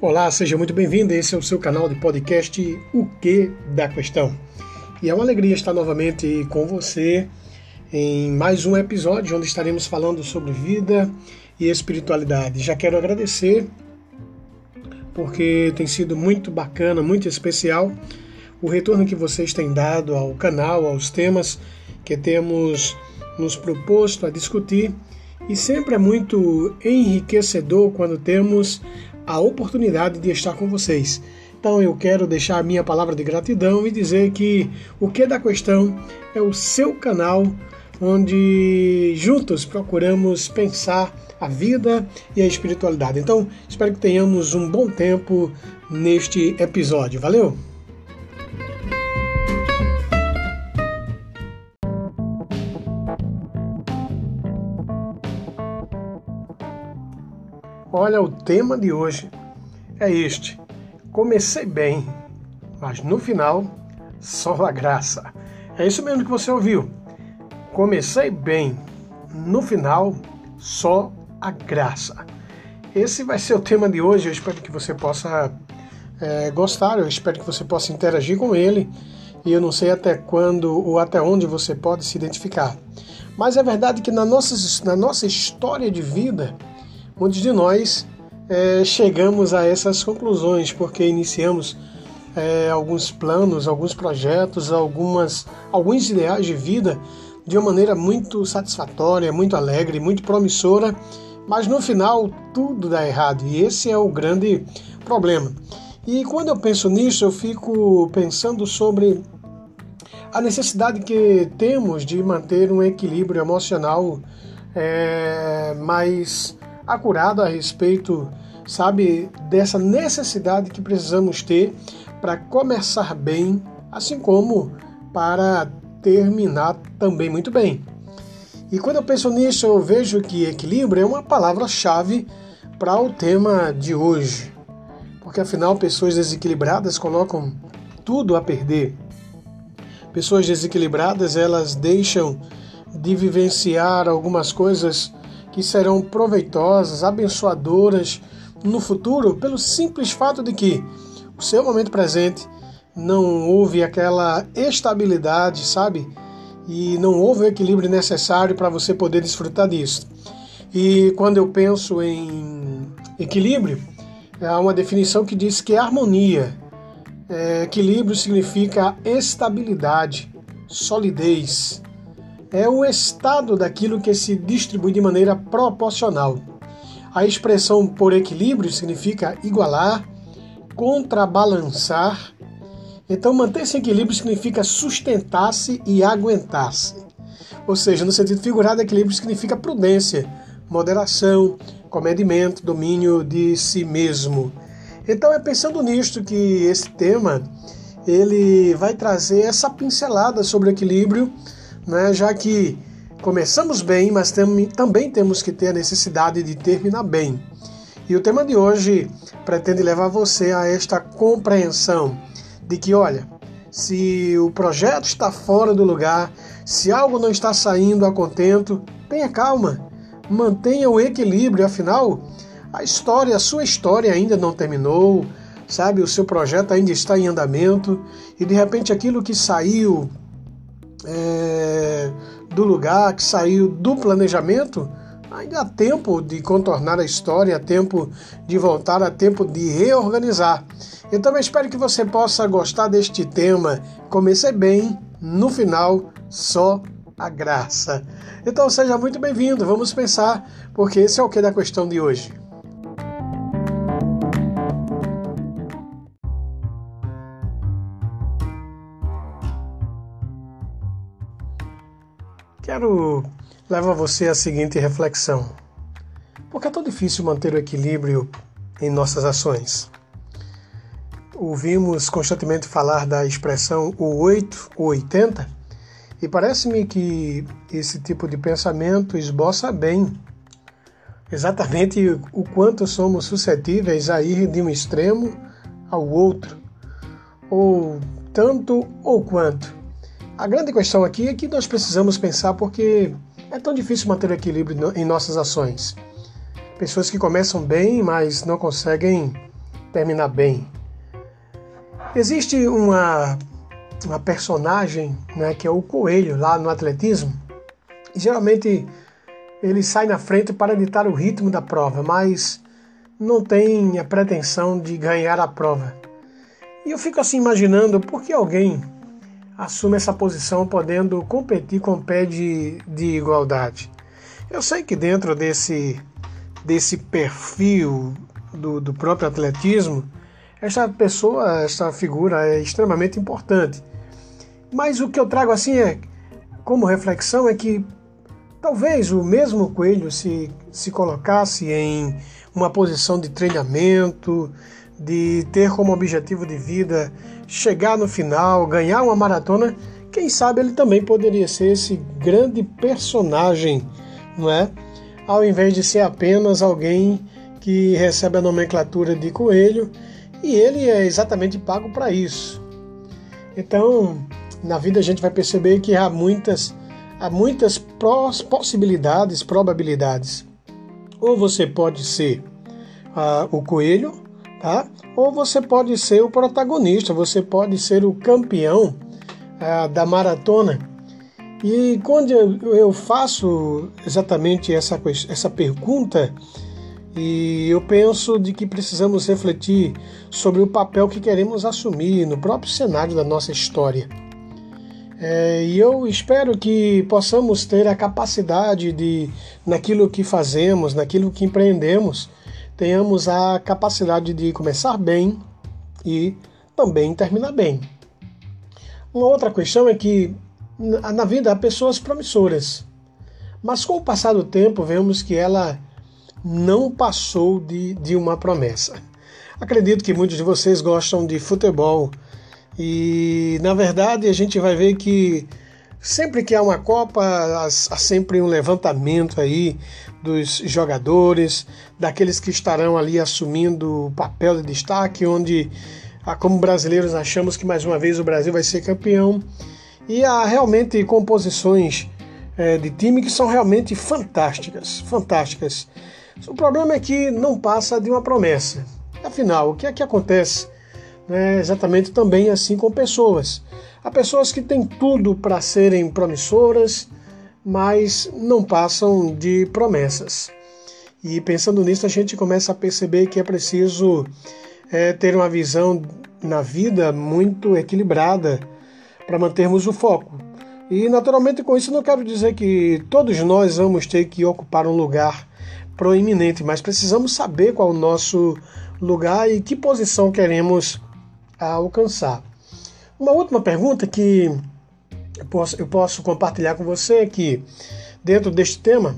Olá, seja muito bem-vindo. Esse é o seu canal de podcast O Que da Questão. E é uma alegria estar novamente com você em mais um episódio onde estaremos falando sobre vida e espiritualidade. Já quero agradecer porque tem sido muito bacana, muito especial o retorno que vocês têm dado ao canal, aos temas que temos nos proposto a discutir e sempre é muito enriquecedor quando temos a oportunidade de estar com vocês. Então eu quero deixar a minha palavra de gratidão e dizer que o que da questão é o seu canal onde juntos procuramos pensar a vida e a espiritualidade. Então, espero que tenhamos um bom tempo neste episódio. Valeu! Olha, o tema de hoje é este. Comecei bem, mas no final, só a graça. É isso mesmo que você ouviu. Comecei bem, no final, só a graça. Esse vai ser o tema de hoje. Eu espero que você possa é, gostar, eu espero que você possa interagir com ele. E eu não sei até quando ou até onde você pode se identificar. Mas é verdade que na nossa, na nossa história de vida, muitos de nós é, chegamos a essas conclusões porque iniciamos é, alguns planos, alguns projetos, algumas, alguns ideais de vida de uma maneira muito satisfatória, muito alegre, muito promissora, mas no final tudo dá errado e esse é o grande problema. E quando eu penso nisso, eu fico pensando sobre a necessidade que temos de manter um equilíbrio emocional é, mais acurado a respeito, sabe, dessa necessidade que precisamos ter para começar bem, assim como para terminar também muito bem. E quando eu penso nisso, eu vejo que equilíbrio é uma palavra-chave para o tema de hoje. Porque afinal, pessoas desequilibradas colocam tudo a perder. Pessoas desequilibradas, elas deixam de vivenciar algumas coisas que serão proveitosas, abençoadoras no futuro, pelo simples fato de que o seu momento presente não houve aquela estabilidade, sabe? E não houve o equilíbrio necessário para você poder desfrutar disso. E quando eu penso em equilíbrio, há uma definição que diz que é harmonia. É, equilíbrio significa estabilidade, solidez, é o estado daquilo que se distribui de maneira proporcional. A expressão por equilíbrio significa igualar, contrabalançar. Então, manter-se em equilíbrio significa sustentar-se e aguentar-se. Ou seja, no sentido figurado, equilíbrio significa prudência, moderação, comedimento, domínio de si mesmo. Então, é pensando nisto que esse tema ele vai trazer essa pincelada sobre equilíbrio né? já que começamos bem, mas tem, também temos que ter a necessidade de terminar bem. E o tema de hoje pretende levar você a esta compreensão de que, olha, se o projeto está fora do lugar, se algo não está saindo a contento, tenha calma, mantenha o equilíbrio, afinal, a história, a sua história ainda não terminou, sabe? O seu projeto ainda está em andamento e de repente aquilo que saiu é, do lugar, que saiu do planejamento, ainda há tempo de contornar a história, há tempo de voltar, há tempo de reorganizar. Eu espero que você possa gostar deste tema. Comecei bem, no final, só a graça. Então seja muito bem-vindo, vamos pensar, porque esse é o que da questão de hoje. Quero levar você à seguinte reflexão: por que é tão difícil manter o equilíbrio em nossas ações? Ouvimos constantemente falar da expressão o 8 ou 80 e parece-me que esse tipo de pensamento esboça bem exatamente o quanto somos suscetíveis a ir de um extremo ao outro, ou tanto ou quanto a grande questão aqui é que nós precisamos pensar porque é tão difícil manter o equilíbrio em nossas ações. Pessoas que começam bem, mas não conseguem terminar bem. Existe uma, uma personagem né, que é o coelho lá no atletismo. E geralmente ele sai na frente para ditar o ritmo da prova, mas não tem a pretensão de ganhar a prova. E eu fico assim imaginando por que alguém assume essa posição podendo competir com pé de, de igualdade. Eu sei que dentro desse, desse perfil do, do próprio atletismo, essa pessoa, essa figura é extremamente importante. Mas o que eu trago assim é, como reflexão, é que talvez o mesmo coelho se, se colocasse em uma posição de treinamento, de ter como objetivo de vida chegar no final, ganhar uma maratona, quem sabe ele também poderia ser esse grande personagem, não é? Ao invés de ser apenas alguém que recebe a nomenclatura de coelho e ele é exatamente pago para isso. Então, na vida a gente vai perceber que há muitas, há muitas possibilidades, probabilidades. Ou você pode ser uh, o coelho, tá? Ou você pode ser o protagonista, você pode ser o campeão uh, da maratona. E quando eu, eu faço exatamente essa, essa pergunta, e eu penso de que precisamos refletir sobre o papel que queremos assumir no próprio cenário da nossa história. É, e eu espero que possamos ter a capacidade de, naquilo que fazemos, naquilo que empreendemos, tenhamos a capacidade de começar bem e também terminar bem. Uma outra questão é que na vida há pessoas promissoras, mas com o passar do tempo vemos que ela não passou de, de uma promessa. Acredito que muitos de vocês gostam de futebol e, na verdade, a gente vai ver que sempre que há uma Copa, há, sempre um levantamento aí dos jogadores, daqueles que estarão ali assumindo o papel de destaque, onde, ah, como brasileiros, achamos que mais uma vez o Brasil vai ser campeão. E há realmente composições é, de time que são realmente fantásticas, fantásticas. O problema é que não passa de uma promessa. Afinal, o que é que acontece? É exatamente também assim com pessoas. Há pessoas que têm tudo para serem promissoras, mas não passam de promessas. E pensando nisso, a gente começa a perceber que é preciso é, ter uma visão na vida muito equilibrada para mantermos o foco. E naturalmente com isso não quero dizer que todos nós vamos ter que ocupar um lugar proeminente, mas precisamos saber qual é o nosso lugar e que posição queremos alcançar. Uma última pergunta que eu posso, eu posso compartilhar com você é que, dentro deste tema,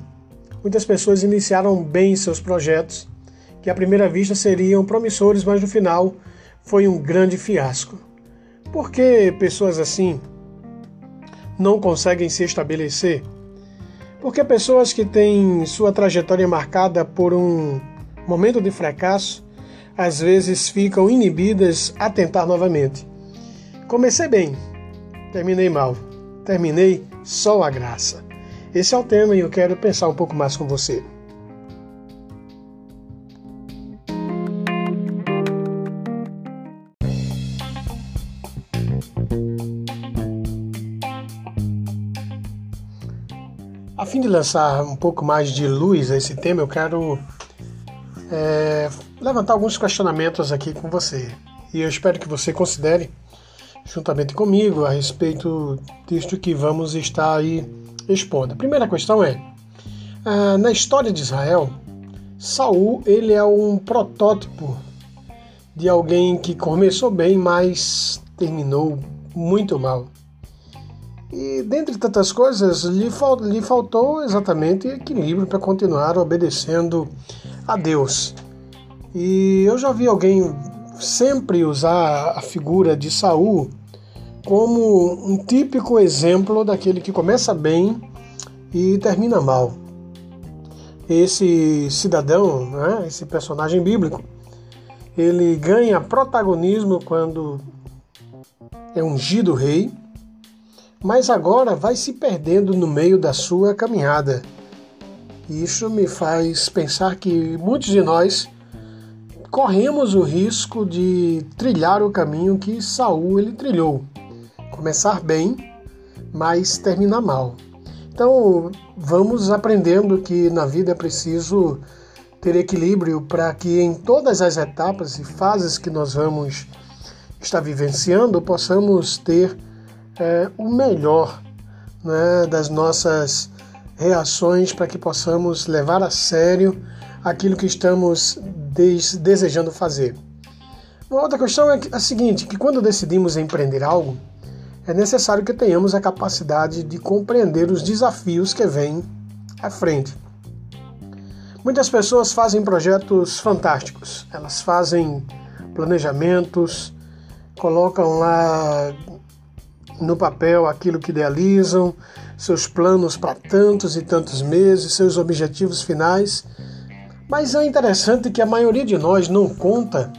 muitas pessoas iniciaram bem seus projetos, que à primeira vista seriam promissores, mas no final foi um grande fiasco. Por que pessoas assim não conseguem se estabelecer? Porque pessoas que têm sua trajetória marcada por um momento de fracasso, às vezes ficam inibidas a tentar novamente. Comecei bem, terminei mal, terminei só a graça. Esse é o tema e eu quero pensar um pouco mais com você. A fim de lançar um pouco mais de luz a esse tema, eu quero é, levantar alguns questionamentos aqui com você. E eu espero que você considere, juntamente comigo, a respeito disto que vamos estar aí expondo. A primeira questão é: ah, na história de Israel, Saul ele é um protótipo de alguém que começou bem, mas terminou muito mal. E, dentre tantas coisas, lhe, lhe faltou exatamente equilíbrio para continuar obedecendo a Deus. E eu já vi alguém sempre usar a figura de Saul como um típico exemplo daquele que começa bem e termina mal. Esse cidadão, né, esse personagem bíblico, ele ganha protagonismo quando é ungido rei mas agora vai se perdendo no meio da sua caminhada. Isso me faz pensar que muitos de nós corremos o risco de trilhar o caminho que Saul ele trilhou. Começar bem, mas terminar mal. Então, vamos aprendendo que na vida é preciso ter equilíbrio para que em todas as etapas e fases que nós vamos estar vivenciando possamos ter é, o melhor né, das nossas reações para que possamos levar a sério aquilo que estamos des desejando fazer. Uma outra questão é a seguinte, que quando decidimos empreender algo, é necessário que tenhamos a capacidade de compreender os desafios que vêm à frente. Muitas pessoas fazem projetos fantásticos, elas fazem planejamentos, colocam lá no papel aquilo que idealizam, seus planos para tantos e tantos meses, seus objetivos finais. Mas é interessante que a maioria de nós não conta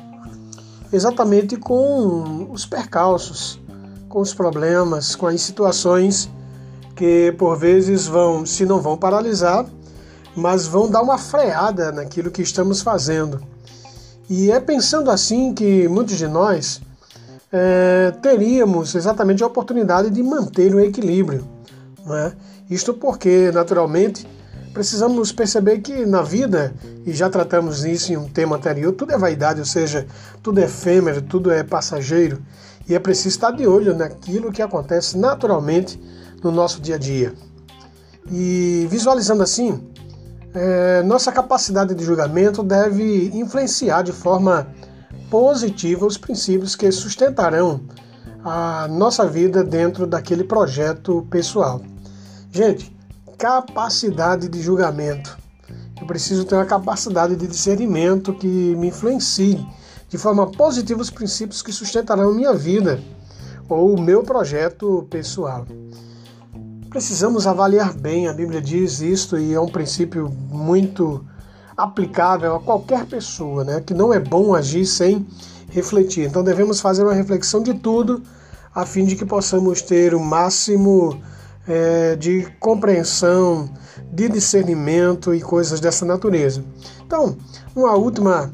exatamente com os percalços, com os problemas, com as situações que por vezes vão, se não vão paralisar, mas vão dar uma freada naquilo que estamos fazendo. E é pensando assim que muitos de nós é, teríamos exatamente a oportunidade de manter o equilíbrio. Né? Isto porque, naturalmente, precisamos perceber que na vida, e já tratamos isso em um tema anterior, tudo é vaidade, ou seja, tudo é efêmero, tudo é passageiro, e é preciso estar de olho naquilo que acontece naturalmente no nosso dia a dia. E visualizando assim, é, nossa capacidade de julgamento deve influenciar de forma positiva os princípios que sustentarão a nossa vida dentro daquele projeto pessoal. Gente, capacidade de julgamento. Eu preciso ter uma capacidade de discernimento que me influencie de forma positiva os princípios que sustentarão minha vida ou o meu projeto pessoal. Precisamos avaliar bem, a Bíblia diz isto e é um princípio muito aplicável a qualquer pessoa, né? Que não é bom agir sem refletir. Então devemos fazer uma reflexão de tudo a fim de que possamos ter o máximo é, de compreensão, de discernimento e coisas dessa natureza. Então, uma última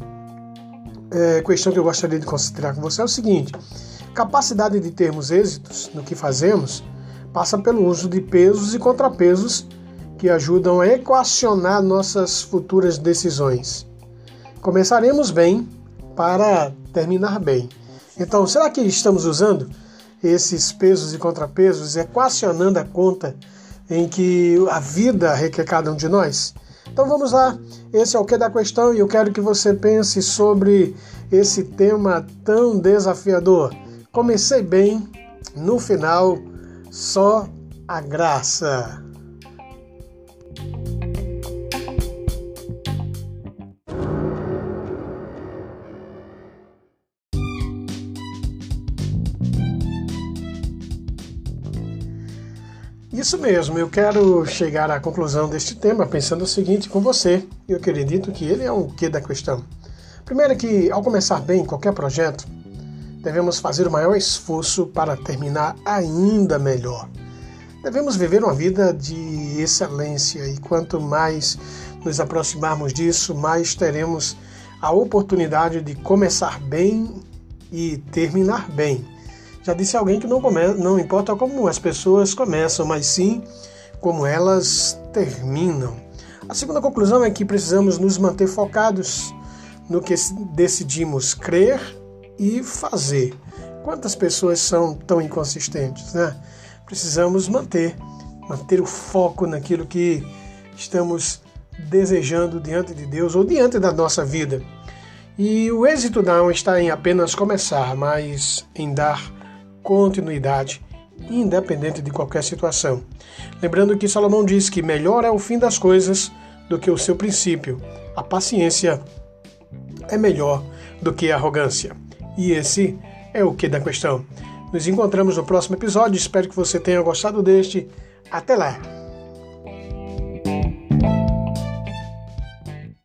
é, questão que eu gostaria de considerar com você é o seguinte: capacidade de termos êxitos no que fazemos passa pelo uso de pesos e contrapesos que ajudam a equacionar nossas futuras decisões. Começaremos bem para terminar bem. Então, será que estamos usando esses pesos e contrapesos, equacionando a conta em que a vida requer cada um de nós? Então vamos lá, esse é o que da questão e eu quero que você pense sobre esse tema tão desafiador. Comecei bem, no final, só a graça. Isso mesmo, eu quero chegar à conclusão deste tema pensando o seguinte com você. Eu acredito que ele é o que da questão. Primeiro que, ao começar bem qualquer projeto, devemos fazer o maior esforço para terminar ainda melhor. Devemos viver uma vida de excelência e quanto mais nos aproximarmos disso, mais teremos a oportunidade de começar bem e terminar bem. Já disse alguém que não, come, não importa como as pessoas começam, mas sim como elas terminam. A segunda conclusão é que precisamos nos manter focados no que decidimos crer e fazer. Quantas pessoas são tão inconsistentes, né? Precisamos manter, manter o foco naquilo que estamos desejando diante de Deus ou diante da nossa vida. E o êxito não está em apenas começar, mas em dar continuidade, independente de qualquer situação. Lembrando que Salomão diz que melhor é o fim das coisas do que o seu princípio. A paciência é melhor do que a arrogância. E esse é o que da questão. Nos encontramos no próximo episódio. Espero que você tenha gostado deste. Até lá!